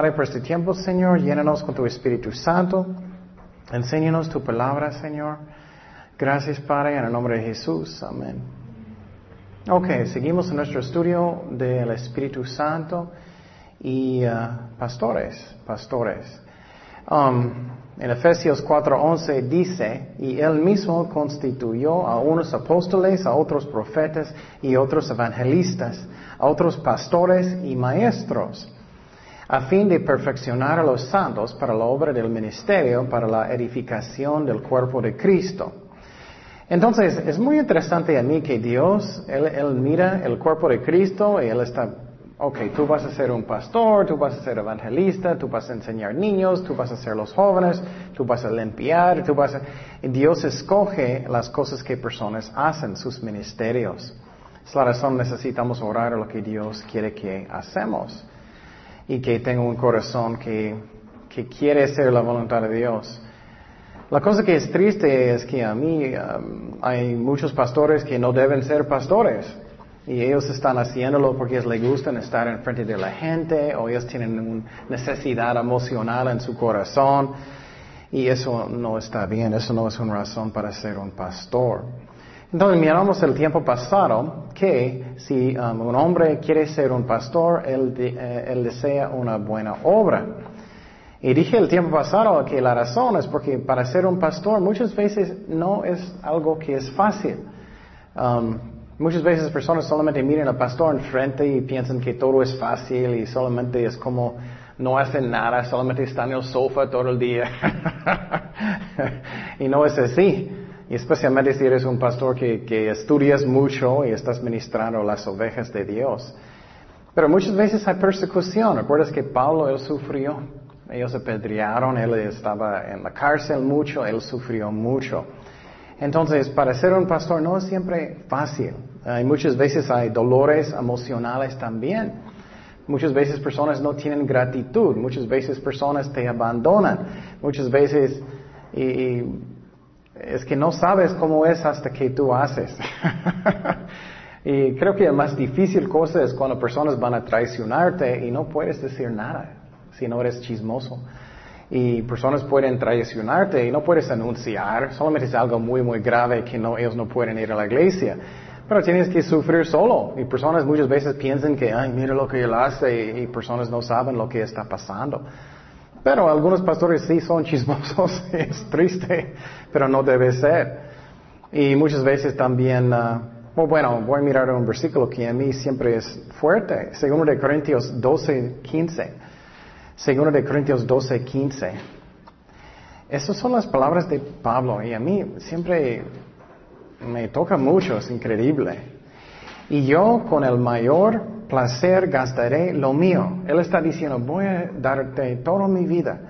Padre, por este tiempo, Señor. Llénanos con tu Espíritu Santo. Enséñanos tu palabra, Señor. Gracias, Padre, en el nombre de Jesús. Amén. Ok, seguimos en nuestro estudio del Espíritu Santo y uh, pastores, pastores. Um, en Efesios 4:11 dice, y él mismo constituyó a unos apóstoles, a otros profetas y otros evangelistas, a otros pastores y maestros, a fin de perfeccionar a los santos para la obra del ministerio, para la edificación del cuerpo de Cristo. Entonces, es muy interesante a mí que Dios, Él, mira el cuerpo de Cristo y Él está ok, tú vas a ser un pastor, tú vas a ser evangelista, tú vas a enseñar niños, tú vas a ser los jóvenes, tú vas a limpiar, tú vas a... Dios escoge las cosas que personas hacen, sus ministerios. Es la razón necesitamos orar lo que Dios quiere que hacemos y que tenga un corazón que, que quiere hacer la voluntad de Dios. La cosa que es triste es que a mí um, hay muchos pastores que no deben ser pastores. Y ellos están haciéndolo porque les gustan estar en frente de la gente o ellos tienen una necesidad emocional en su corazón. Y eso no está bien, eso no es una razón para ser un pastor. Entonces miramos el tiempo pasado que si um, un hombre quiere ser un pastor, él, eh, él, desea una buena obra. Y dije el tiempo pasado que la razón es porque para ser un pastor muchas veces no es algo que es fácil. Um, Muchas veces personas solamente miran al pastor enfrente y piensan que todo es fácil y solamente es como no hacen nada, solamente están en el sofá todo el día. y no es así. Y especialmente si eres un pastor que, que estudias mucho y estás ministrando las ovejas de Dios. Pero muchas veces hay persecución. ¿Recuerdas que Pablo, él sufrió? Ellos apedrearon, él estaba en la cárcel mucho, él sufrió mucho. Entonces, para ser un pastor no es siempre fácil. Hay muchas veces hay dolores emocionales también. Muchas veces personas no tienen gratitud. Muchas veces personas te abandonan. Muchas veces es que no sabes cómo es hasta que tú haces. y creo que la más difícil cosa es cuando personas van a traicionarte y no puedes decir nada si no eres chismoso y personas pueden traicionarte y no puedes anunciar, solamente es algo muy, muy grave que no, ellos no pueden ir a la iglesia. Pero tienes que sufrir solo y personas muchas veces piensan que, ay, mira lo que él hace y, personas no saben lo que está pasando. Pero algunos pastores sí son chismosos, es triste, pero no debe ser. Y muchas veces también, uh, bueno, voy a mirar un versículo que a mí siempre es fuerte, segundo de Corintios 12, 15. Segundo de Corintios 12, 15. Esas son las palabras de Pablo y a mí siempre me toca mucho, es increíble. Y yo con el mayor placer gastaré lo mío. Él está diciendo, voy a darte toda mi vida.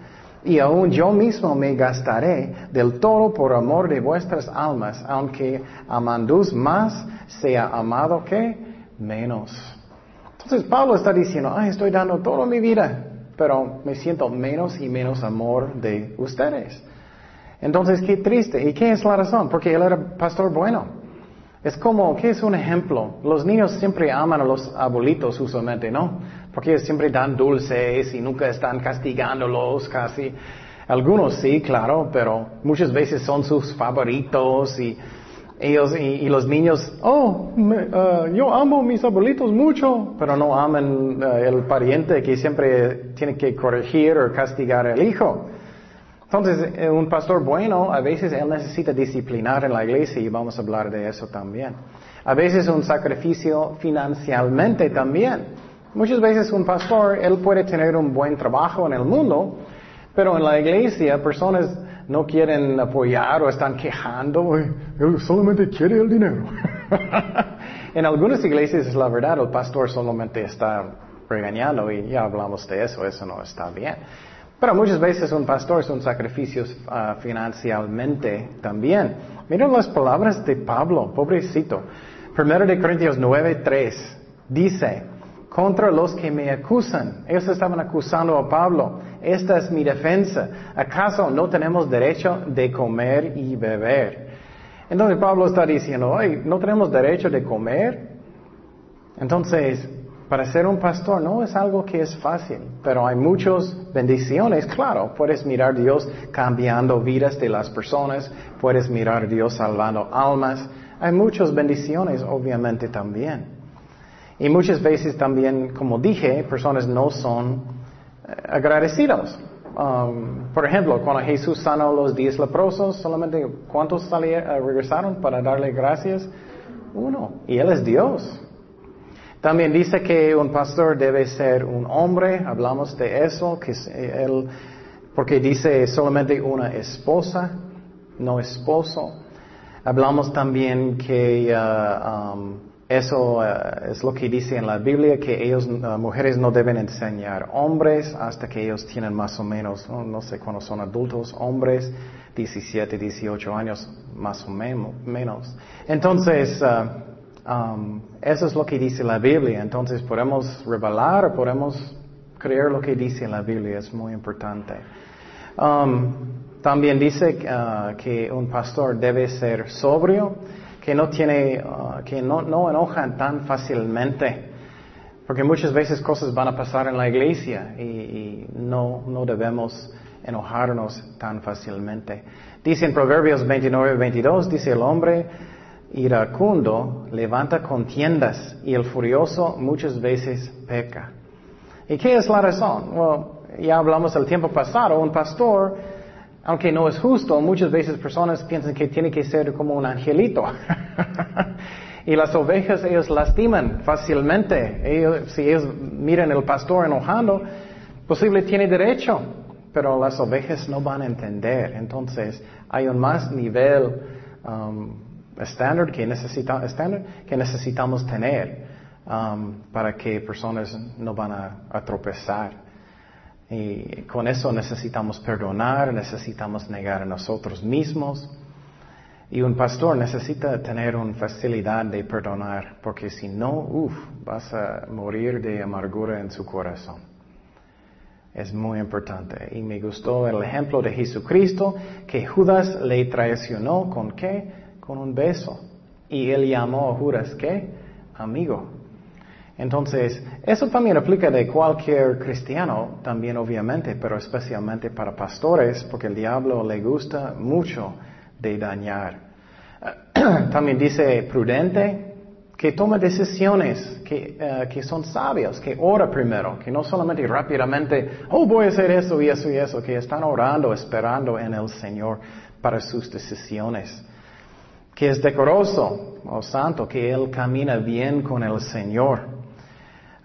Y aún yo mismo me gastaré del todo por amor de vuestras almas, aunque amandus más sea amado que menos. Entonces Pablo está diciendo, ay, estoy dando toda mi vida pero me siento menos y menos amor de ustedes. Entonces, qué triste. ¿Y qué es la razón? Porque él era pastor bueno. Es como, ¿qué es un ejemplo? Los niños siempre aman a los abuelitos usualmente, ¿no? Porque siempre dan dulces y nunca están castigándolos casi. Algunos sí, claro, pero muchas veces son sus favoritos y ellos y, los niños, oh, uh, yo amo a mis abuelitos mucho, pero no aman uh, el pariente que siempre tiene que corregir o castigar al hijo. Entonces, eh, un pastor bueno, a veces él necesita disciplinar en la iglesia y vamos a hablar de eso también. A veces un sacrificio financieramente también. Muchas veces un pastor, él puede tener un buen trabajo en el mundo, pero en la iglesia personas no quieren apoyar o están quejando, él solamente quiere el dinero. en algunas iglesias es la verdad, el pastor solamente está regañando y ya hablamos de eso, eso no está bien. Pero muchas veces un pastor son sacrificios uh, financieramente también. Miren las palabras de Pablo, pobrecito. Primero de Corintios 9, 3 dice, contra los que me acusan. Ellos estaban acusando a Pablo. Esta es mi defensa. ¿Acaso no tenemos derecho de comer y beber? Entonces Pablo está diciendo, no tenemos derecho de comer. Entonces, para ser un pastor no es algo que es fácil, pero hay muchas bendiciones, claro, puedes mirar a Dios cambiando vidas de las personas, puedes mirar a Dios salvando almas, hay muchas bendiciones obviamente también. Y muchas veces también, como dije, personas no son eh, agradecidos. Um, por ejemplo, cuando Jesús sanó los diez leprosos, solamente ¿cuántos salieron, eh, regresaron para darle gracias? Uno. Y Él es Dios. También dice que un pastor debe ser un hombre, hablamos de eso, que él, porque dice solamente una esposa, no esposo. Hablamos también que uh, um, eso uh, es lo que dice en la Biblia, que ellos, uh, mujeres no deben enseñar hombres hasta que ellos tienen más o menos, no, sé cuándo son adultos, hombres, 17, 18 años, más o menos. Entonces, Um, eso es lo que dice la Biblia. Entonces podemos revelar o podemos creer lo que dice la Biblia. Es muy importante. Um, también dice uh, que un pastor debe ser sobrio, que no tiene, uh, que no, no enojan tan fácilmente. Porque muchas veces cosas van a pasar en la iglesia y, no, no debemos enojarnos tan fácilmente. Dice en Proverbios 29, 22, dice el hombre iracundo levanta contiendas y el furioso muchas veces peca. ¿Y qué es la razón? Bueno, ya hablamos el tiempo pasado, un pastor, aunque no es justo, muchas veces personas piensan que tiene que ser como un angelito. y las ovejas ellos lastiman fácilmente. Si ellos miran el pastor enojando, posible tiene derecho, pero las ovejas no van a entender. Entonces hay un más nivel um, estándar que, necesita, que necesitamos tener um, para que personas no van a, tropezar. Y con eso necesitamos perdonar, necesitamos negar a nosotros mismos. Y un pastor necesita tener una facilidad de perdonar, porque si no, uff, vas a morir de amargura en su corazón. Es muy importante. Y me gustó el ejemplo de Jesucristo, que Judas le traicionó con qué? Con un beso. Y él llamó a Judas, ¿qué? Amigo. Entonces, eso también aplica de cualquier cristiano, también obviamente, pero especialmente para pastores, porque el diablo le gusta mucho de dañar. también dice prudente, que toma decisiones que, eh, que, son sabios, que ora primero, que no solamente rápidamente, oh, voy a hacer eso y eso y eso, que están orando, esperando en el Señor para sus decisiones que es decoroso o oh santo, que él camina bien con el Señor.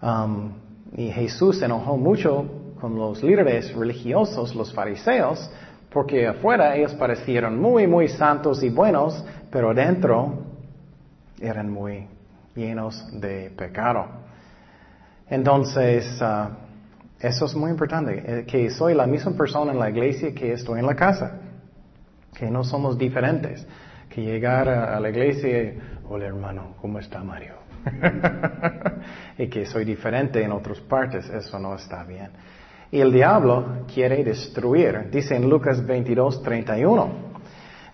Um, y Jesús se enojó mucho con los líderes religiosos, los fariseos, porque afuera ellos parecieron muy, muy santos y buenos, pero dentro eran muy llenos de pecado. Entonces, uh, eso es muy importante, eh, que soy la misma persona en la iglesia que estoy en la casa, que no somos diferentes que llegar a, la iglesia y, hola hermano, ¿cómo está Mario? y que soy diferente en otras partes, eso no está bien. Y el diablo quiere destruir, dice en Lucas 22, 31.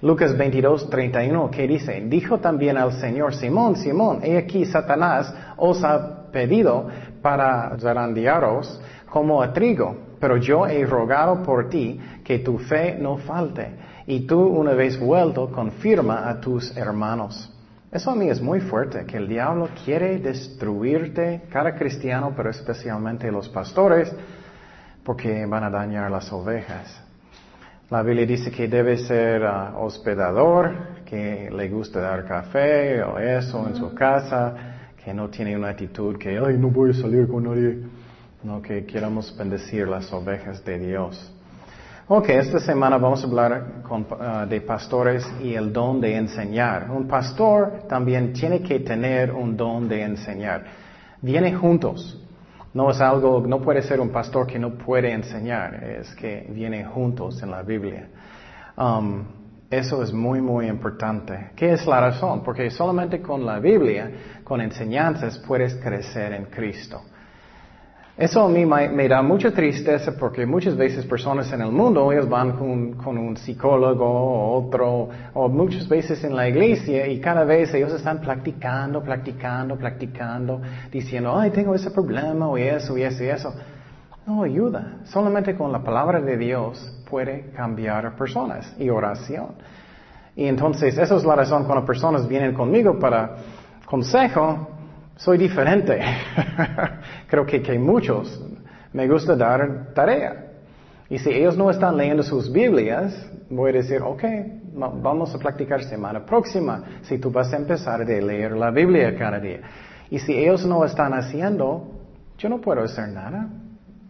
Lucas 22, 31, ¿qué dice? Dijo también al Señor, Simón, Simón, he aquí Satanás os ha pedido para zarandearos como a trigo, pero yo he rogado por ti que tu fe no falte y tú una vez vuelto confirma a tus hermanos. Eso a mí es muy fuerte, que el diablo quiere destruirte, cada cristiano, pero especialmente los pastores, porque van a dañar las ovejas. La Biblia dice que debe ser uh, hospedador, que le gusta dar café o eso en su casa, que no tiene una actitud que, ay, no voy a salir con nadie. No, que queramos bendecir las ovejas de Dios. Ok, esta semana vamos a hablar uh, de pastores y el don de enseñar. Un pastor también tiene que tener un don de enseñar. Viene juntos. No es algo, no puede ser un pastor que no puede enseñar, es que viene juntos en la Biblia. Um, eso es muy, muy importante. ¿Qué es la razón? Porque solamente con la Biblia, con enseñanzas, puedes crecer en Cristo. Eso a mí me, da mucha tristeza porque muchas veces personas en el mundo, ellos van con, un psicólogo o otro, o muchas veces en la iglesia y cada vez ellos están practicando, practicando, practicando, diciendo, ay, tengo ese problema o eso y eso y eso. No ayuda. Solamente con la palabra de Dios puede cambiar a personas y oración. Y entonces, esa es la razón cuando personas vienen conmigo para consejo, soy diferente. Creo que, que muchos me gusta dar tarea. Y si ellos no están leyendo sus Biblias, voy a decir, ok, vamos a practicar semana próxima, si tú vas a empezar a leer la Biblia cada día. Y si ellos no están haciendo, yo no puedo hacer nada.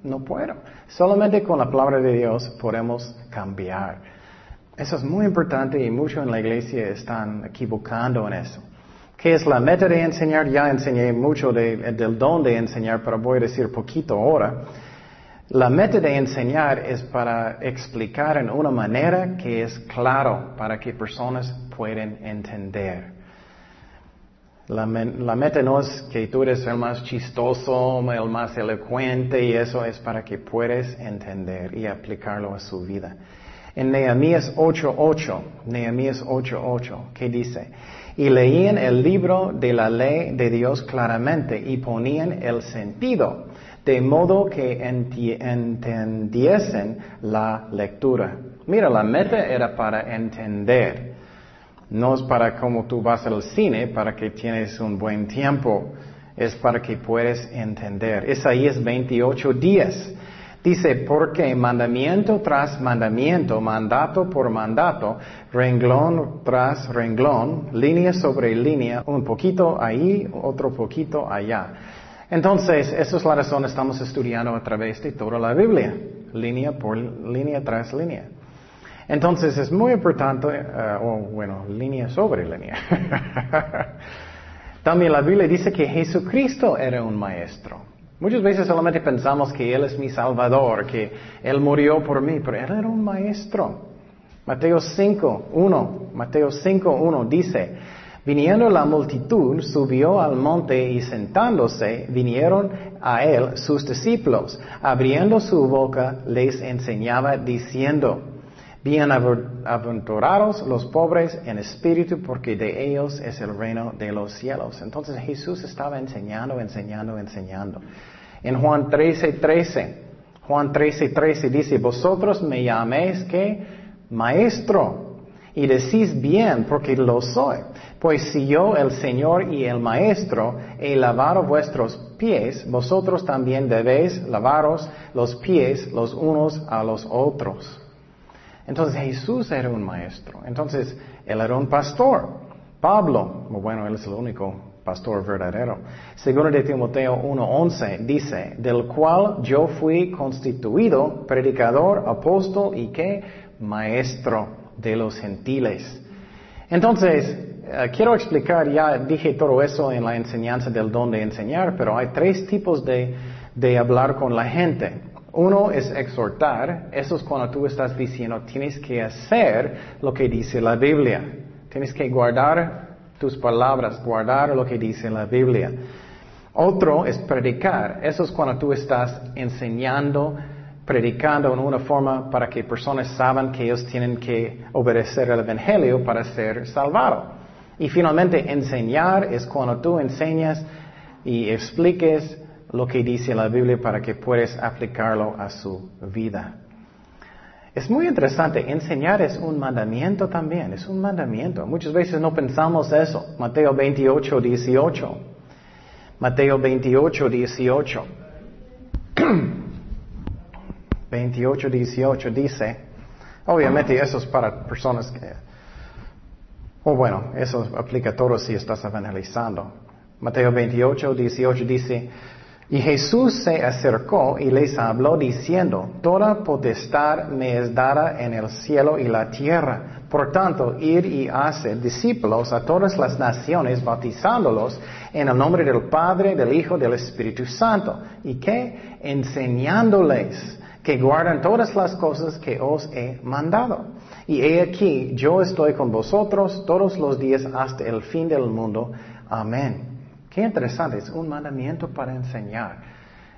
No puedo. Solamente con la palabra de Dios podemos cambiar. Eso es muy importante y muchos en la iglesia están equivocando en eso. ¿Qué es la meta de enseñar? Ya enseñé mucho del don de enseñar, pero voy a decir poquito ahora. La meta de enseñar es para explicar en una manera que es claro para que personas puedan entender. La, la, meta no es que tú eres el más chistoso, el más elocuente y eso es para que puedas entender y aplicarlo a su vida. En Nehemías 8.8, Nehemías 8.8, ¿qué dice? Y leían el libro de la ley de Dios claramente y ponían el sentido, de modo que entendiesen la lectura. Mira, la meta era para entender. No es para como tú vas al cine, para que tienes un buen tiempo. Es para que puedas entender. Isaías 28 días. Dice, porque mandamiento tras mandamiento, mandato por mandato, renglón tras renglón, línea sobre línea, un poquito ahí, otro poquito allá. Entonces, esa es la razón estamos estudiando a través de toda la Biblia, línea por línea tras línea. Entonces, es muy importante, eh, o bueno, línea sobre línea. También la Biblia dice que Jesucristo era un maestro. Muchas veces solamente pensamos que Él es mi Salvador, que Él murió por mí, pero Él era un maestro. Mateo 5, 1, Mateo 5, 1 dice, viniendo la multitud, subió al monte y sentándose, vinieron a Él sus discípulos. Abriendo su boca, les enseñaba diciendo, Bienaventurados los pobres en espíritu, porque de ellos es el reino de los cielos. Entonces Jesús estaba enseñando, enseñando, enseñando. En Juan 13, 13, Juan 13, 13 dice, vosotros me llaméis que maestro y decís bien porque lo soy. Pues si yo, el Señor y el Maestro, he lavado vuestros pies, vosotros también debéis lavaros los pies los unos a los otros. Entonces Jesús era un maestro. Entonces él era un pastor. Pablo, bueno, él es el único pastor verdadero. Segundo de Timoteo 1:11 dice, del cual yo fui constituido predicador, apóstol y que maestro de los gentiles. Entonces, eh, quiero explicar, ya dije todo eso en la enseñanza del don de enseñar, pero hay tres tipos de, de hablar con la gente. Uno es exhortar, eso es cuando tú estás diciendo, tienes que hacer lo que dice la Biblia, tienes que guardar tus palabras, guardar lo que dice la Biblia. Otro es predicar, eso es cuando tú estás enseñando, predicando en una forma para que personas saben que ellos tienen que obedecer el Evangelio para ser salvados. Y finalmente enseñar es cuando tú enseñas y expliques lo que dice la Biblia para que puedas aplicarlo a su vida. Es muy interesante, enseñar es un mandamiento también, es un mandamiento. Muchas veces no pensamos eso. Mateo 28, 18. Mateo 28, 18. 28, 18 dice, obviamente eso es para personas que, o bueno, eso aplica a todos si estás evangelizando. Mateo 28, 18 dice, y Jesús se acercó y les habló diciendo, Toda potestad me es dada en el cielo y la tierra. Por tanto, ir y hacer discípulos a todas las naciones, bautizándolos en el nombre del Padre, del Hijo, del Espíritu Santo. ¿Y que Enseñándoles que guardan todas las cosas que os he mandado. Y he aquí, yo estoy con vosotros todos los días hasta el fin del mundo. Amén. Qué interesante, es un mandamiento para enseñar.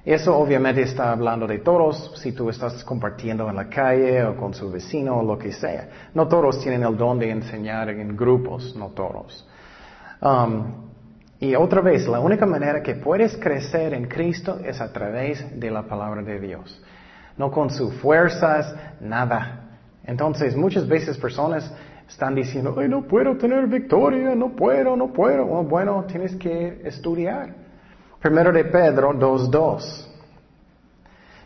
Eso obviamente está hablando de todos, si tú estás compartiendo en la calle o con su vecino o lo que sea. No todos tienen el don de enseñar en grupos, no todos. Um, y otra vez, la única manera que puedes crecer en Cristo es a través de la palabra de Dios. No con sus fuerzas, nada. Entonces, muchas veces personas están diciendo, Ay, no puedo tener victoria, no puedo, no puedo. bueno, tienes que estudiar. Primero de Pedro 2.2.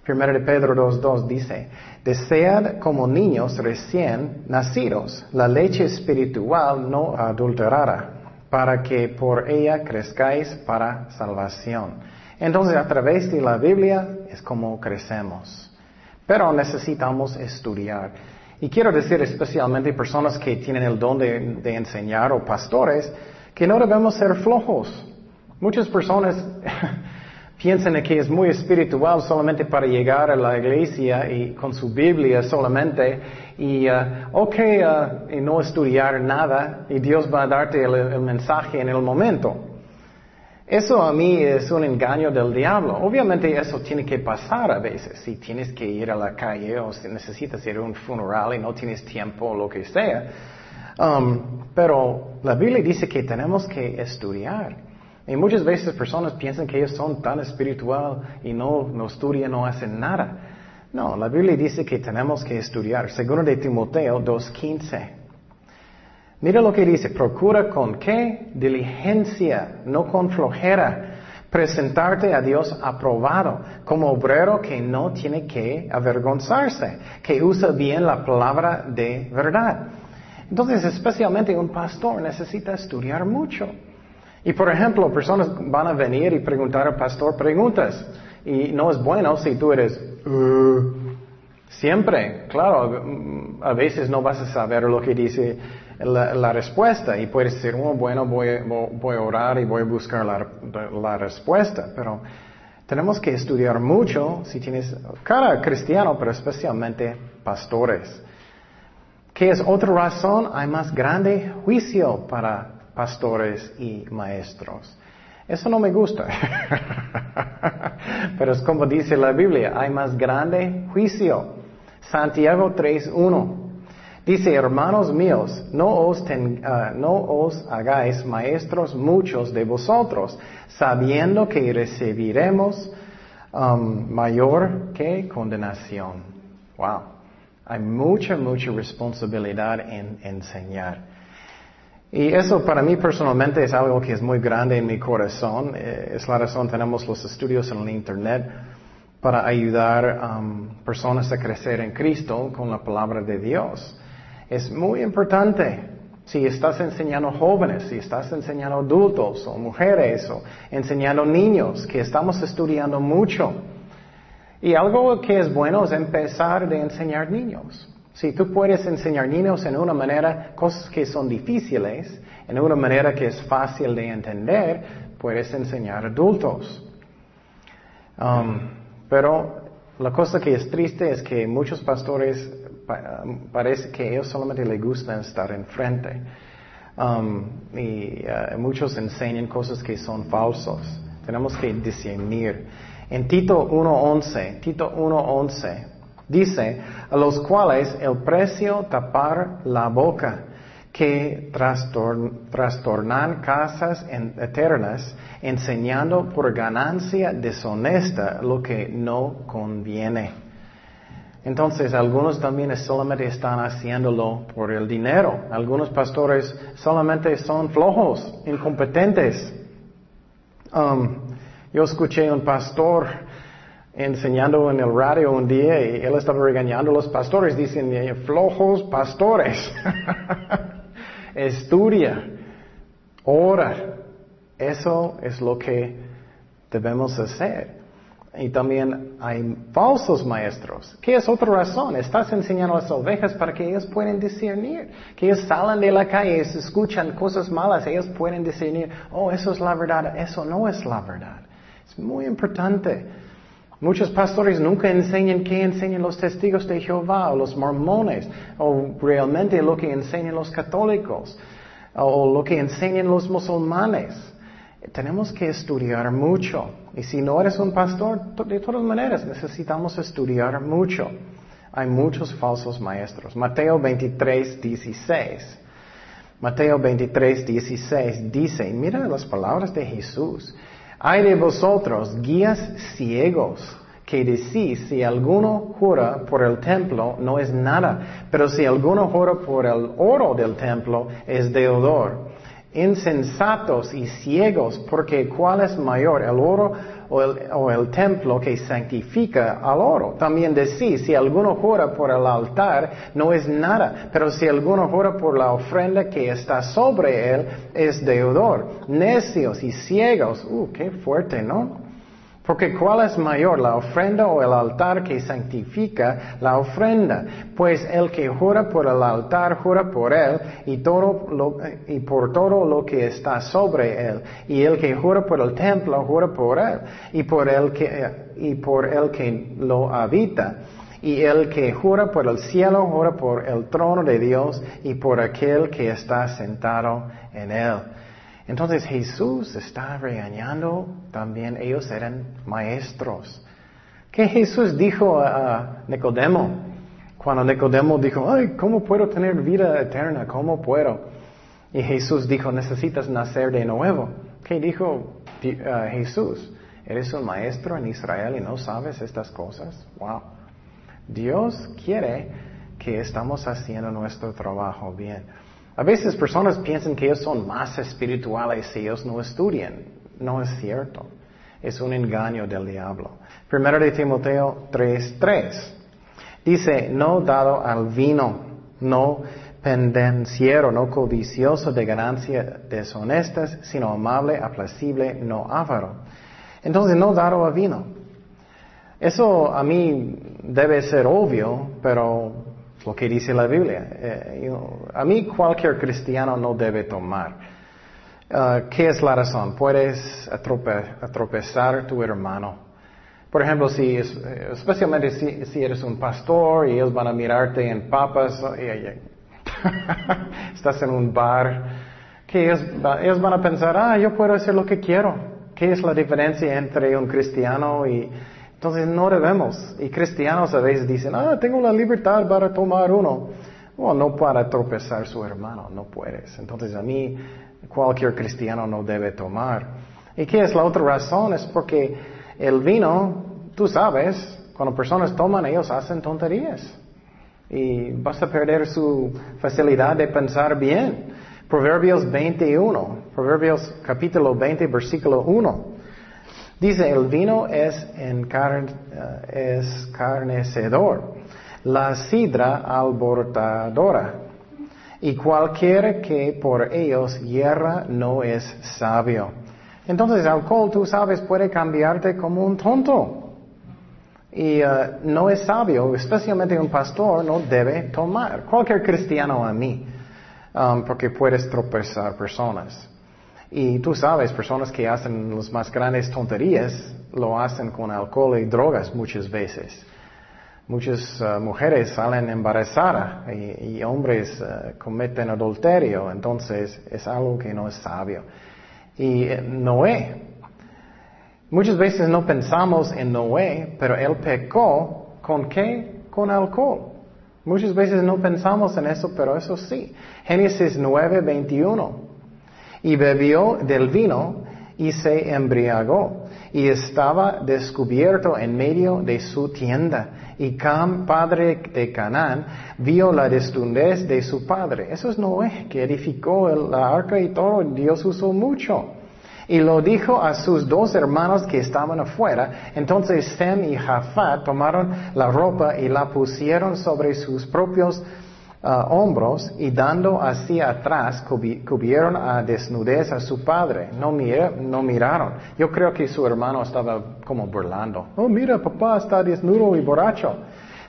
Primero de Pedro 2.2 dice, desead como niños recién nacidos la leche espiritual no adulterada, para que por ella crezcáis para salvación. Entonces a través de la Biblia es como crecemos. Pero necesitamos estudiar. Y quiero decir especialmente personas que tienen el don de enseñar o pastores, que no debemos ser flojos. Muchas personas piensan que es muy espiritual solamente para llegar a la iglesia y con su Biblia solamente y, uh, ok, uh, y no estudiar nada y Dios va a darte el, mensaje en el momento. Eso a mí es un engaño del diablo. Obviamente eso tiene que pasar a veces. Si tienes que ir a la calle o si necesitas ir a un funeral y no tienes tiempo o lo que sea. Um, pero la Biblia dice que tenemos que estudiar. Y muchas veces personas piensan que ellos son tan espiritual y no, no estudian, no hacen nada. No, la Biblia dice que tenemos que estudiar. Segundo de Timoteo 2.15. Mira lo que dice, procura con qué diligencia, no con flojera, presentarte a Dios aprobado, como obrero que no tiene que avergonzarse, que usa bien la palabra de verdad. Entonces, especialmente un pastor necesita estudiar mucho. Y por ejemplo, personas van a venir y preguntar al pastor preguntas. Y no es bueno si tú eres, uh, siempre, claro, a veces no vas a saber lo que dice la, respuesta y puedes decir, oh, bueno, voy, voy, a orar y voy a buscar la, la, respuesta. Pero tenemos que estudiar mucho si tienes, cada cristiano, pero especialmente pastores. ¿Qué es otra razón? Hay más grande juicio para pastores y maestros. Eso no me gusta. Pero es como dice la Biblia, hay más grande juicio. Santiago 3.1. Dice, hermanos míos, no os, ah, no os hagáis maestros muchos de vosotros, sabiendo que recibiremos um, mayor que condenación. Wow. Hay mucha, mucha responsabilidad en enseñar. Y eso para mí personalmente es algo que es muy grande en mi corazón. Eh, es la razón tenemos los estudios en el Internet para ayudar a um, personas a crecer en Cristo con la palabra de Dios. Es muy importante. Si estás enseñando jóvenes, si estás enseñando adultos o mujeres o enseñando niños, que estamos estudiando mucho. Y algo que es bueno es empezar de enseñar niños. Si tú puedes enseñar niños en una manera, cosas que son difíciles, en una manera que es fácil de entender, puedes enseñar adultos. Um, pero la cosa que es triste es que muchos pastores parece que ellos solamente les gusta estar enfrente. Um, y uh, muchos enseñan cosas que son falsos. Tenemos que discernir. En Tito 1.11, Tito 1.11, Dice, a los cuales el precio tapar la boca, que trastornan casas eternas, enseñando por ganancia deshonesta lo que no conviene. Entonces, algunos también solamente están haciéndolo por el dinero. Algunos pastores solamente son flojos, incompetentes. Um, yo escuché un pastor enseñando en el radio un día y él estaba regañando a los pastores, dicen, flojos pastores. Estudia, ora. Eso es lo que debemos hacer. Y también hay falsos maestros. ¿Qué es otra razón? Estás enseñando a las ovejas para que ellos puedan discernir. Que ellos salen de la calle escuchan cosas malas. Ellos pueden discernir, oh, eso es la verdad, eso no es la verdad. Es muy importante. Muchos pastores nunca enseñan qué enseñan los testigos de Jehová o los mormones o realmente lo que enseñan los católicos o lo que enseñan los musulmanes. Tenemos que estudiar mucho. Y si no eres un pastor, de todas maneras necesitamos estudiar mucho. Hay muchos falsos maestros. Mateo 23, 16. Mateo 23, 16 dice, mira las palabras de Jesús. Hay de vosotros, guías ciegos, que decís, si alguno jura por el templo, no es nada, pero si alguno jura por el oro del templo, es deudor insensatos y ciegos, porque ¿cuál es mayor, el oro o el, templo que santifica al oro? También decís, si alguno jura por el altar, no es nada, pero si alguno jura por la ofrenda que está sobre él, es deudor. Necios y ciegos, uh, qué fuerte, ¿no? Porque ¿cuál es mayor, la ofrenda o el altar que santifica la ofrenda? Pues el que jura por el altar jura por él y, por todo lo que está sobre él. Y el que jura por el templo jura por él el que, y por el que lo habita. Y el que jura por el cielo jura por el trono de Dios y por aquel que está sentado en él. Entonces Jesús está regañando, también ellos eran maestros. ¿Qué Jesús dijo a Nicodemo? Cuando Nicodemo dijo, ay, ¿cómo puedo tener vida eterna? ¿Cómo puedo? Y Jesús dijo, necesitas nacer de nuevo. ¿Qué dijo Jesús? ¿Eres un maestro en Israel y no sabes estas cosas? Wow. Dios quiere que estamos haciendo nuestro trabajo bien. A veces personas piensan que ellos son más espirituales si ellos no estudian. No es cierto. Es un engaño del diablo. Primero de Timoteo 3:3. Dice, no dado al vino, no pendenciero, no codicioso de ganancias deshonestas, sino amable, aplacible, no avaro. Entonces, no dado al vino. Eso a mí debe ser obvio, pero lo que dice la Biblia. Eh, a mí cualquier cristiano no debe tomar. Uh, ¿Qué es la razón? Puedes atropezar tu hermano. Por ejemplo, si especialmente si, eres un pastor y ellos van a mirarte en papas, estás en un bar, que ellos, ellos van a pensar, ah, yo puedo hacer lo que quiero. ¿Qué es la diferencia entre un cristiano y, entonces no debemos. Y cristianos a veces dicen, ah, tengo la libertad para tomar uno. Bueno, no para tropezar su hermano, no puedes. Entonces a mí cualquier cristiano no debe tomar. ¿Y qué es la otra razón? Es porque el vino, tú sabes, cuando personas toman, ellos hacen tonterías. Y vas a perder su facilidad de pensar bien. Proverbios 21, Proverbios capítulo 20, versículo 1. Dice, el vino es, eh, escarnecedor, la sidra alborotadora, y cualquiera que por ellos hierra no es sabio. Entonces, alcohol, tú sabes, puede cambiarte como un tonto. Y eh, no es sabio, especialmente un pastor no debe tomar. Cualquier cristiano a mí, um, porque puedes tropezar personas. Y tú sabes, personas que hacen las más grandes tonterías lo hacen con alcohol y drogas muchas veces. Muchas uh, mujeres salen embarazadas y, hombres uh, cometen adulterio, entonces es algo que no es sabio. Y eh, Noé, muchas veces no pensamos en Noé, pero él pecó con qué? Con alcohol. Muchas veces no pensamos en eso, pero eso sí. Génesis 9, 21 y bebió del vino y se embriagó y estaba descubierto en medio de su tienda. Y Cam, padre de Canaán, vio la desnudez de su padre. Eso es Noé, que edificó la arca y todo. Dios usó mucho. Y lo dijo a sus dos hermanos que estaban afuera. Entonces Sem y Jafat tomaron la ropa y la pusieron sobre sus propios hombros y dando hacia atrás cubrieron a desnudez a su padre. No, no miraron. Yo creo que su hermano estaba como burlando. Oh, mira, papá está desnudo y borracho.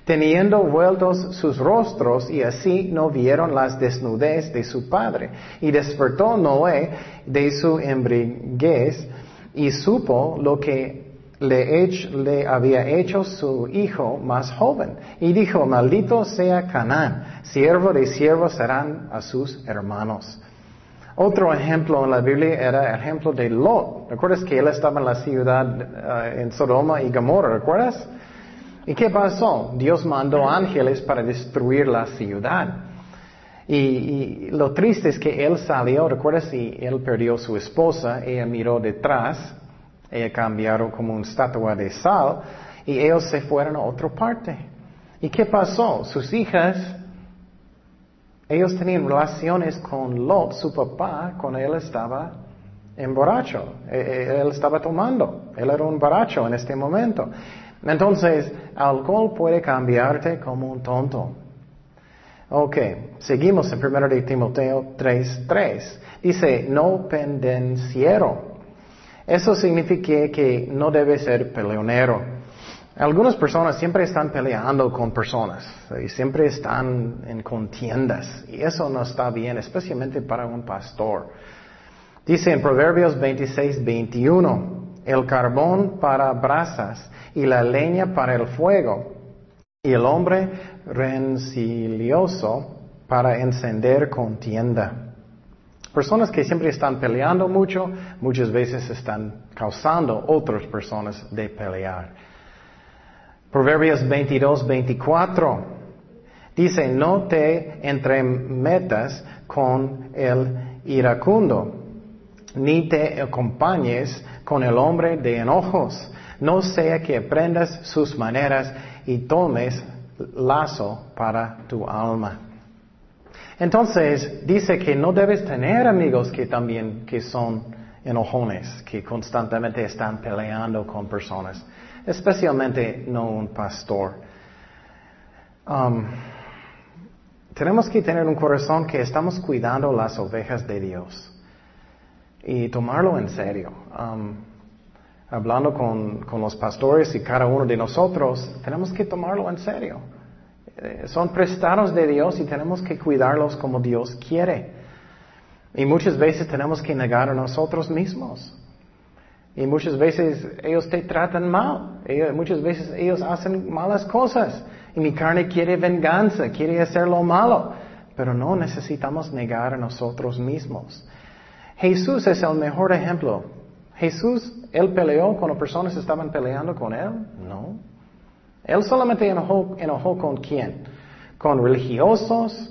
Teniendo vueltos sus rostros y así no vieron las desnudez de su padre. Y despertó Noé de su embriaguez y supo lo que le, había hecho su hijo más joven. Y dijo, maldito sea Canaán, siervo de siervos serán a sus hermanos. Otro ejemplo en la Biblia era el ejemplo de Lot. ¿Recuerdas que él estaba en la ciudad eh, en Sodoma y Gomorra? ¿Recuerdas? ¿Y qué pasó? Dios mandó ángeles para destruir la ciudad. Y, lo triste es que él salió, ¿recuerdas? Y él perdió su esposa, ella miró detrás, ella cambiaron como una estatua de sal, y ellos se fueron a otra parte. ¿Y qué pasó? Sus hijas ellos tenían relaciones con Lot, su papá, cuando él estaba en borracho. E, e, él estaba tomando. Él era un borracho en este momento. Entonces, alcohol puede cambiarte como un tonto. Ok, seguimos en 1 de Timoteo 3.3. Dice, no pendenciero. Eso significa que no debe ser peleonero. Algunas personas siempre están peleando con personas y siempre están en contiendas y eso no está bien, especialmente para un pastor. Dice en Proverbios 26, 21, el carbón para brasas y la leña para el fuego y el hombre rencilioso para encender contienda. Personas que siempre están peleando mucho, muchas veces están causando otras personas de pelear. Proverbios 22, 24. Dice, no te entremetas con el iracundo, ni te acompañes con el hombre de enojos. No sea que aprendas sus maneras y tomes lazo para tu alma. Entonces, dice que no debes tener amigos que también que son enojones, que constantemente están peleando con personas especialmente no un pastor. Um, tenemos que tener un corazón que estamos cuidando las ovejas de Dios y tomarlo en serio. Um, hablando con, con, los pastores y cada uno de nosotros, tenemos que tomarlo en serio. Eh, son prestados de Dios y tenemos que cuidarlos como Dios quiere. Y muchas veces tenemos que negar a nosotros mismos. Y muchas veces ellos te tratan mal. muchas veces ellos hacen malas cosas. Y mi carne quiere venganza, quiere hacer lo malo. Pero no necesitamos negar a nosotros mismos. Jesús es el mejor ejemplo. Jesús, él peleó cuando personas estaban peleando con él. No. Él solamente enojó, con quién? Con religiosos,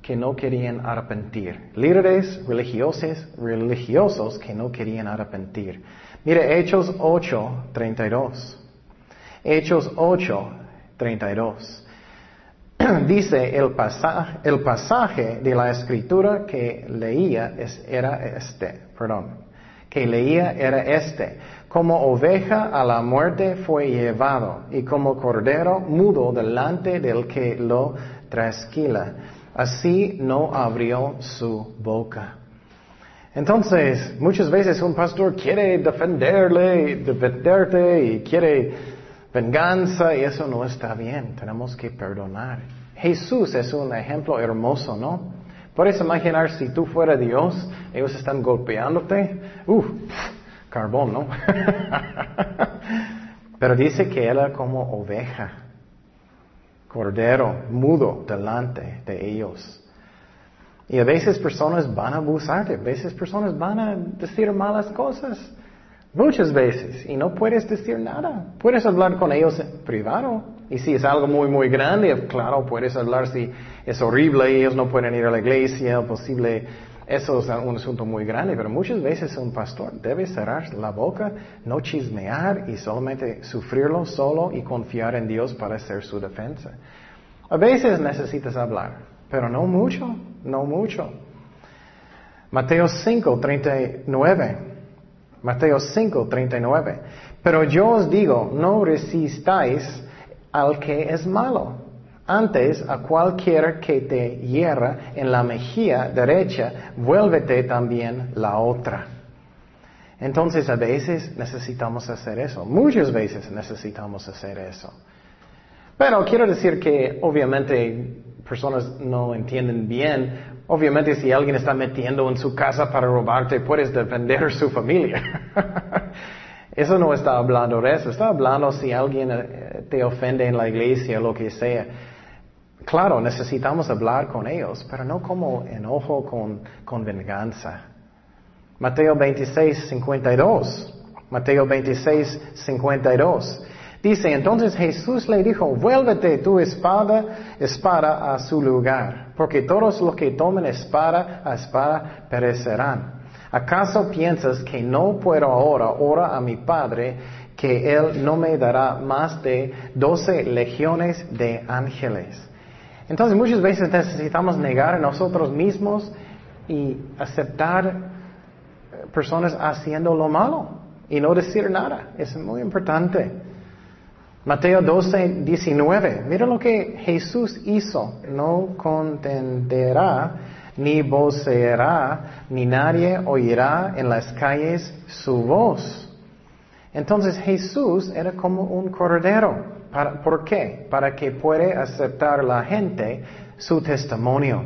que no querían arrepentir. Líderes religiosos, religiosos que no querían arrepentir. Mire, Hechos 8, 32. Hechos 8, 32. Dice el pasaje, el pasaje de la escritura que leía era este, perdón, que leía era este. Como oveja a la muerte fue llevado y como cordero mudo delante del que lo trasquila así no abrió su boca. Entonces, muchas veces un pastor quiere defenderle, defenderte y quiere venganza y eso no está bien. Tenemos que perdonar. Jesús es un ejemplo hermoso, ¿no? Puedes imaginar si tú fuera Dios, ellos están golpeándote. Uf, carbón, ¿no? Pero dice que era como oveja cordero mudo delante de ellos. Y a veces personas van a abusarte, a veces personas van a decir malas cosas, muchas veces, y no puedes decir nada. Puedes hablar con ellos en privado, y si es algo muy, muy grande, claro, puedes hablar si es horrible, ellos no pueden ir a la iglesia, posible eso es un asunto muy grande, pero muchas veces un pastor debe cerrar la boca, no chismear y solamente sufrirlo solo y confiar en Dios para hacer su defensa. A veces necesitas hablar, pero no mucho, no mucho. Mateo 5, 39. Mateo 5, 39. Pero yo os digo, no resistáis al que es malo antes, a cualquiera que te hierra en la mejilla derecha, vuélvete también la otra. Entonces, a veces necesitamos hacer eso. Muchas veces necesitamos hacer eso. Pero quiero decir que obviamente personas no entienden bien. Obviamente si alguien está metiendo en su casa para robarte, puedes defender su familia. eso no está hablando de eso. Está hablando si alguien eh, te ofende en la iglesia lo que sea. claro, necesitamos hablar con ellos, pero no como enojo con, con venganza. Mateo 26, 52. Mateo 26, 52. Dice, entonces Jesús le dijo, vuélvete tu espada, espada a su lugar, porque todos los que tomen espada a espada perecerán. ¿Acaso piensas que no puedo ahora orar a mi Padre que Él no me dará más de doce legiones de ángeles? Entonces muchas veces necesitamos negar a nosotros mismos y aceptar personas haciendo lo malo y no decir nada. Es muy importante. Mateo 12, 19. Mira lo que Jesús hizo. No contenderá, ni voceará, ni nadie oirá en las calles su voz. Entonces Jesús era como un cordero. ¿Por qué? Para que pueda aceptar la gente su testimonio.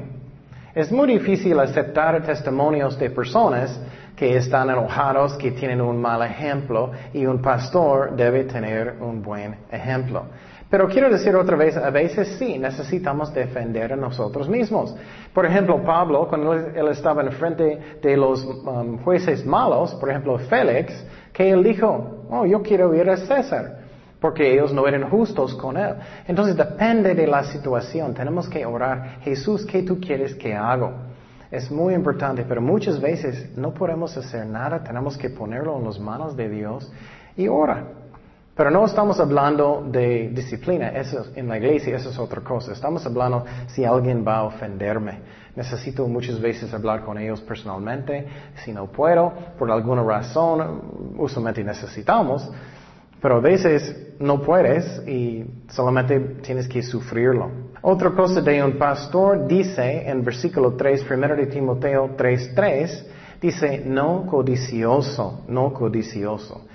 Es muy difícil aceptar testimonios de personas que están enojados, que tienen un mal ejemplo y un pastor debe tener un buen ejemplo. Pero quiero decir otra vez, a veces sí, necesitamos defender a nosotros mismos. Por ejemplo, Pablo, cuando él estaba en frente de los um, jueces malos, por ejemplo, Félix, que él dijo, oh, yo quiero ir a César, porque ellos no eran justos con él. Entonces depende de la situación, tenemos que orar, Jesús, ¿qué tú quieres que haga? Es muy importante, pero muchas veces no podemos hacer nada, tenemos que ponerlo en las manos de Dios y ora. Pero no estamos hablando de disciplina, eso en la iglesia, eso es otra cosa. Estamos hablando si alguien va a ofenderme. Necesito muchas veces hablar con ellos personalmente. Si no puedo, por alguna razón, usualmente necesitamos, pero a veces no puedes y solamente tienes que sufrirlo. Otra cosa de un pastor dice en versículo 3, primero de Timoteo 3:3, dice no codicioso, no codicioso.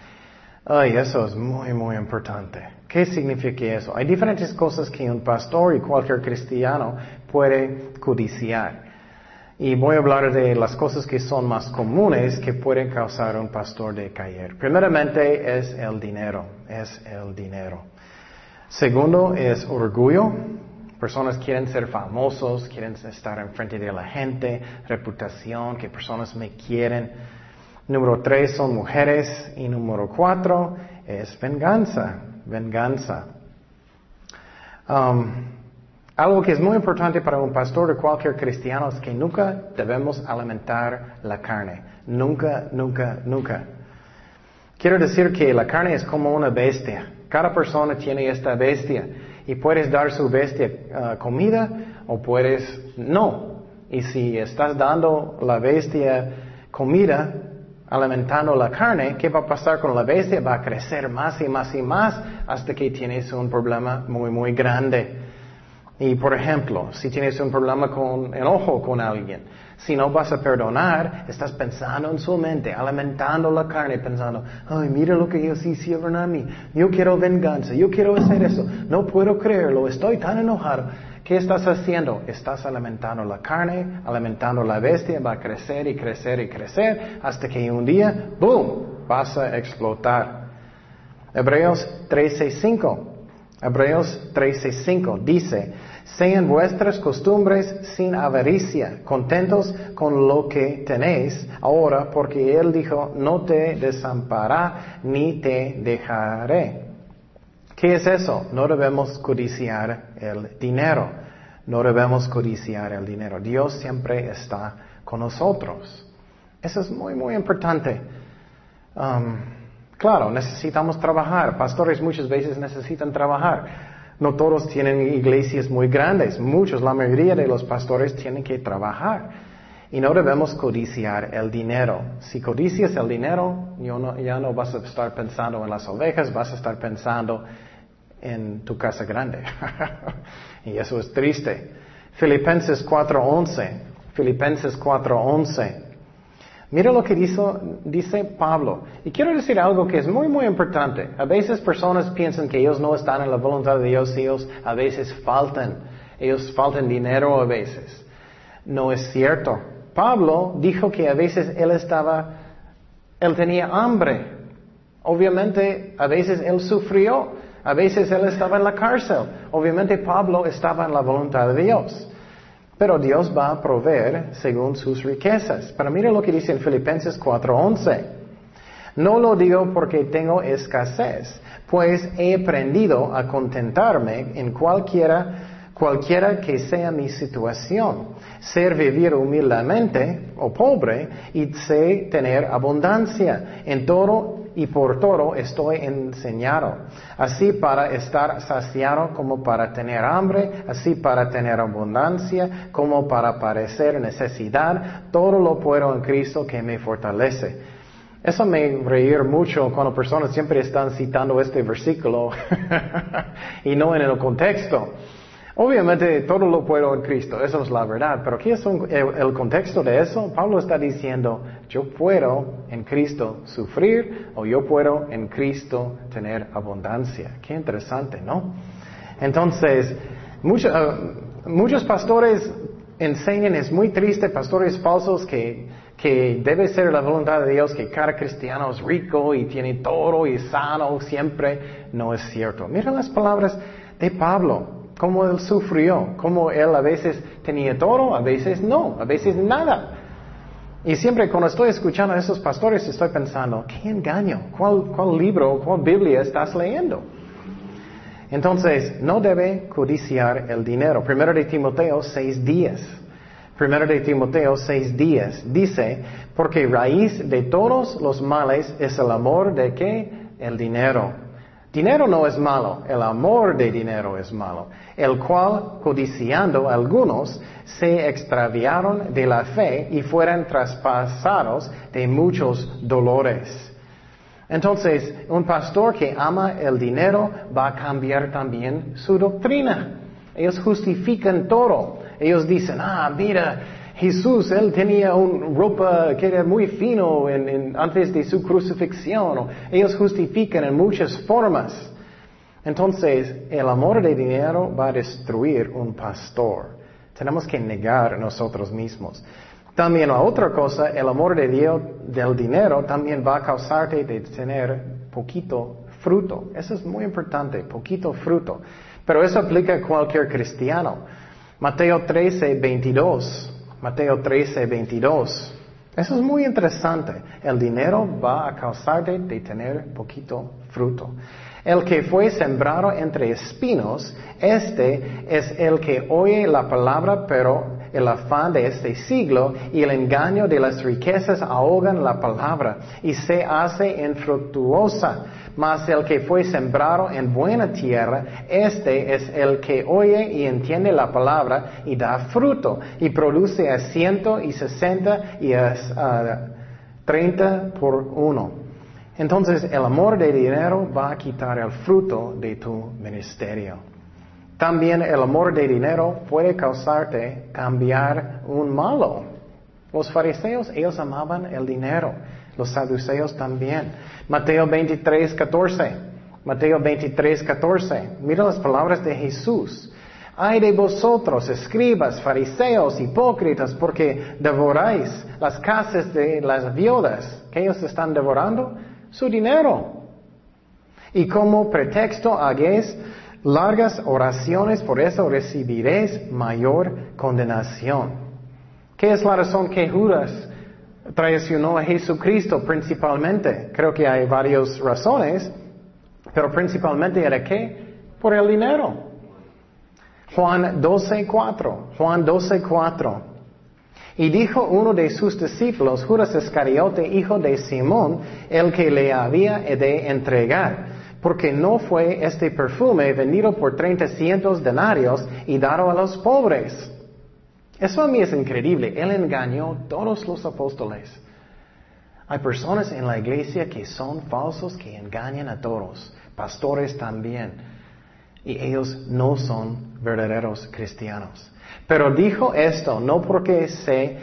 Ay, eso es muy, muy importante. ¿Qué significa eso? Hay diferentes cosas que un pastor y cualquier cristiano puede codiciar. Y voy a hablar de las cosas que son más comunes que pueden causar un pastor de caer. Primeramente es el dinero, es el dinero. Segundo es orgullo, Personas quieren ser famosos, quieren estar enfrente de la gente, reputación, que personas me quieren. Número tres son mujeres y número cuatro es venganza, venganza. Um, algo que es muy importante para un pastor de cualquier cristiano es que nunca debemos alimentar la carne. Nunca, nunca, nunca. Quiero decir que la carne es como una bestia. Cada persona tiene esta bestia y puedes dar su bestia ah, comida o puedes no. Y si estás dando la bestia comida, alimentando la carne, ¿qué va a pasar con la bestia? Va a crecer más y más y más hasta que tienes un problema muy, muy grande. Y por ejemplo, si tienes un problema con enojo con alguien, si no vas a perdonar, estás pensando en su mente, alimentando la carne, pensando, ay, mira lo que ellos hicieron a mí, yo quiero venganza, yo quiero hacer eso, no puedo creerlo, estoy tan enojado. ¿Qué estás haciendo? Estás alimentando la carne, alimentando la bestia, va a crecer y crecer y crecer hasta que un día, ¡boom!, vas a explotar. Hebreos 13.5. Hebreos 13.5 dice, sean vuestras costumbres sin avaricia, contentos con lo que tenéis ahora, porque Él dijo, no te desamparará ni te dejaré. ¿Qué es eso? No debemos codiciar el dinero. No debemos codiciar el dinero. Dios siempre está con nosotros. Eso es muy, muy importante. Um, claro, necesitamos trabajar. Pastores muchas veces necesitan trabajar. No todos tienen iglesias muy grandes, muchos, la mayoría de los pastores tienen que trabajar. Y no debemos codiciar el dinero. Si codicias el dinero, ya no vas a estar pensando en las ovejas, vas a estar pensando en tu casa grande. y eso es triste. Filipenses 4.11. Filipenses 4.11. Mira lo que dice Pablo. Y quiero decir algo que es muy, muy importante. A veces personas piensan que ellos no están en la voluntad de Dios y ellos a veces faltan. Ellos faltan dinero a veces. No es cierto. Pablo dijo que a veces él estaba, él tenía hambre. Obviamente, a veces él sufrió. A veces él estaba en la cárcel. Obviamente Pablo estaba en la voluntad de Dios. Pero Dios va a proveer según sus riquezas. Pero mire lo que dice en Filipenses 4:11. No lo digo porque tengo escasez, pues he aprendido a contentarme en cualquiera, cualquiera que sea mi situación, ser vivir humildemente o pobre y sé tener abundancia. En todo y por todo estoy enseñado, así para estar saciado como para tener hambre, así para tener abundancia, como para parecer necesidad, todo lo puedo en Cristo que me fortalece. Eso me reír mucho cuando personas siempre están citando este versículo y no en el contexto. Obviamente todo lo puedo en Cristo, eso es la verdad, pero ¿qué es el, contexto de eso? Pablo está diciendo, yo puedo en Cristo sufrir o yo puedo en Cristo tener abundancia. Qué interesante, ¿no? Entonces, ah, muchos pastores enseñan, es muy triste, pastores falsos que, que debe ser la voluntad de Dios que cada cristiano es rico y tiene todo y sano siempre, no es cierto. Mira las palabras de Pablo cómo él sufrió, cómo él a veces tenía todo, a veces no, a veces nada. Y siempre cuando estoy escuchando a esos pastores estoy pensando, ¿qué engaño? ¿Cuál, cuál libro, cuál Biblia estás leyendo? Entonces, no debe codiciar el dinero. Primero de Timoteo, seis días. Primero de Timoteo, seis días. Dice, porque raíz de todos los males es el amor de qué? El dinero. Dinero no es malo, el amor de dinero es malo, el cual, codiciando algunos, se extraviaron de la fe y fueron traspasados de muchos dolores. Entonces, un pastor que ama el dinero va a cambiar también su doctrina. Ellos justifican todo. Ellos dicen, ah, mira, Jesús, él tenía una ropa que era muy fino antes de su crucifixión. Ellos justifican en muchas formas. Entonces, el amor de dinero va a destruir un pastor. Tenemos que negar nosotros mismos. También la otra cosa, el amor de Dios del dinero también va a causarte de tener poquito fruto. Eso es muy importante, poquito fruto. Pero eso aplica a cualquier cristiano. Mateo 13, 22. Mateo 13, 22. Eso es muy interesante. El dinero va a causarte de tener poquito fruto. El que fue sembrado entre espinos, este es el que oye la palabra, pero el afán de este siglo y el engaño de las riquezas ahogan la palabra y se hace infructuosa. Mas el que fue sembrado en buena tierra, este es el que oye y entiende la palabra y da fruto y produce a ciento y sesenta y a treinta por uno. Entonces el amor de dinero va a quitar el fruto de tu ministerio. También el amor de dinero puede causarte cambiar un malo. Los fariseos, ellos amaban el dinero. Los saduceos también. Mateo 23, 14. Mateo 23, 14. Mira las palabras de Jesús. Ay de vosotros, escribas, fariseos, hipócritas, porque devoráis las casas de las viudas. ¿Qué ellos están devorando? Su dinero. Y como pretexto hagáis largas oraciones, por eso recibiréis mayor condenación. ¿Qué es la razón que Judas traicionó a Jesucristo principalmente. Creo que hay varias razones, pero principalmente era qué? Por el dinero. Juan 12:4. Juan 12:4. Y dijo uno de sus discípulos, Judas Iscariote, hijo de Simón, el que le había de entregar, porque no fue este perfume vendido por treinta cientos denarios y dado a los pobres. Eso a mí es increíble. Él engañó a todos los apóstoles. Hay personas en la iglesia que son falsos, que engañan a todos. Pastores también. Y ellos no son verdaderos cristianos. Pero dijo esto no porque se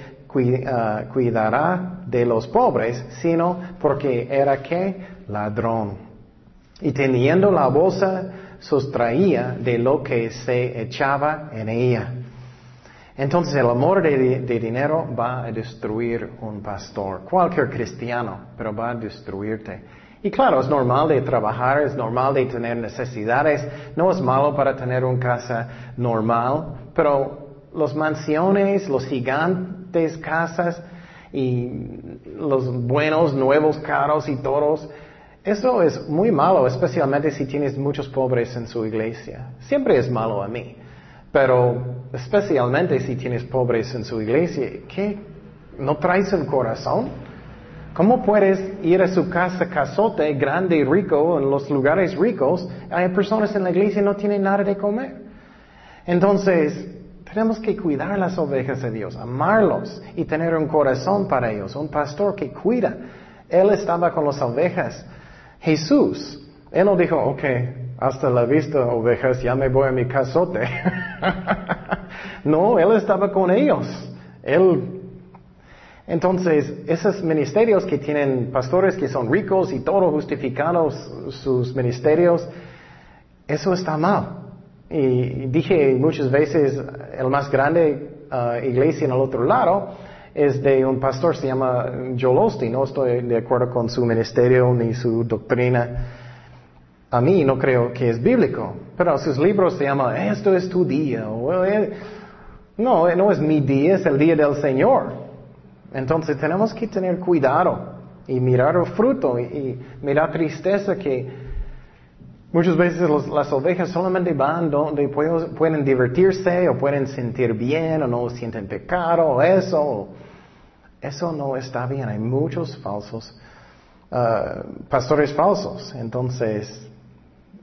ah, cuidará de los pobres, sino porque era que ladrón. Y teniendo la bolsa, sustraía de lo que se echaba en ella. Entonces el amor de, dinero va a destruir un pastor, cualquier cristiano, pero va a destruirte. Y claro, es normal de trabajar, es normal de tener necesidades, no es malo para tener una casa normal, pero las mansiones, los gigantes casas y los buenos nuevos carros y toros, eso es muy malo, especialmente si tienes muchos pobres en su iglesia. Siempre es malo a mí, pero especialmente si tienes pobres en su iglesia, ¿qué? ¿No traes el corazón? ¿Cómo puedes ir a su casa casote grande y rico en los lugares ricos? Hay personas en la iglesia que no tienen nada de comer. Entonces, tenemos que cuidar las ovejas de Dios, amarlos y tener un corazón para ellos, un pastor que cuida. Él estaba con las ovejas Jesús, Él no dijo, ok, hasta la vista ovejas, ya me voy a mi casote. no, Él estaba con ellos. Él, entonces, esos ministerios que tienen pastores que son ricos y todos justificados sus ministerios, eso está mal. Y dije muchas veces, el más grande uh, iglesia en el otro lado, es de un pastor, se llama Joel Osteen. No estoy de acuerdo con su ministerio ni su doctrina. A mí no creo que es bíblico, pero sus libros se llaman Esto es tu día. Eh, no, no es mi día, es el día del Señor. Entonces tenemos que tener cuidado y mirar el fruto y, mirar tristeza que Muchas veces las ovejas solamente van donde pueden, divertirse o pueden sentir bien o no sienten pecado o eso. Eso no está bien. Hay muchos falsos uh, pastores falsos. Entonces,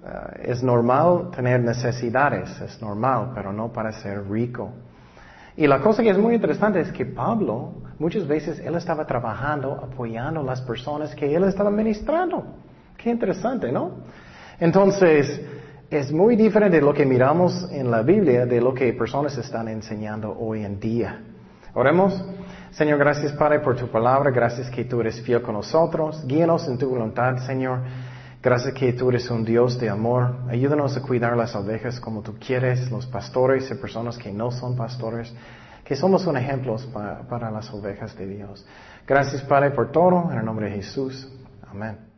uh, es normal tener necesidades, es normal, pero no para ser rico. Y la cosa que es muy interesante es que Pablo, muchas veces él estaba trabajando, apoyando a las personas que él estaba ministrando. Qué interesante, ¿no? Entonces, es muy diferente de lo que miramos en la Biblia de lo que personas están enseñando hoy en día. Oremos. Señor, gracias Padre por tu palabra, gracias que tú eres fiel con nosotros, guíanos en tu voluntad, Señor. Gracias que tú eres un Dios de amor. Ayúdanos a cuidar las ovejas como tú quieres, los pastores y personas que no son pastores, que somos un ejemplo para, para las ovejas de Dios. Gracias Padre por todo, en el nombre de Jesús. Amén.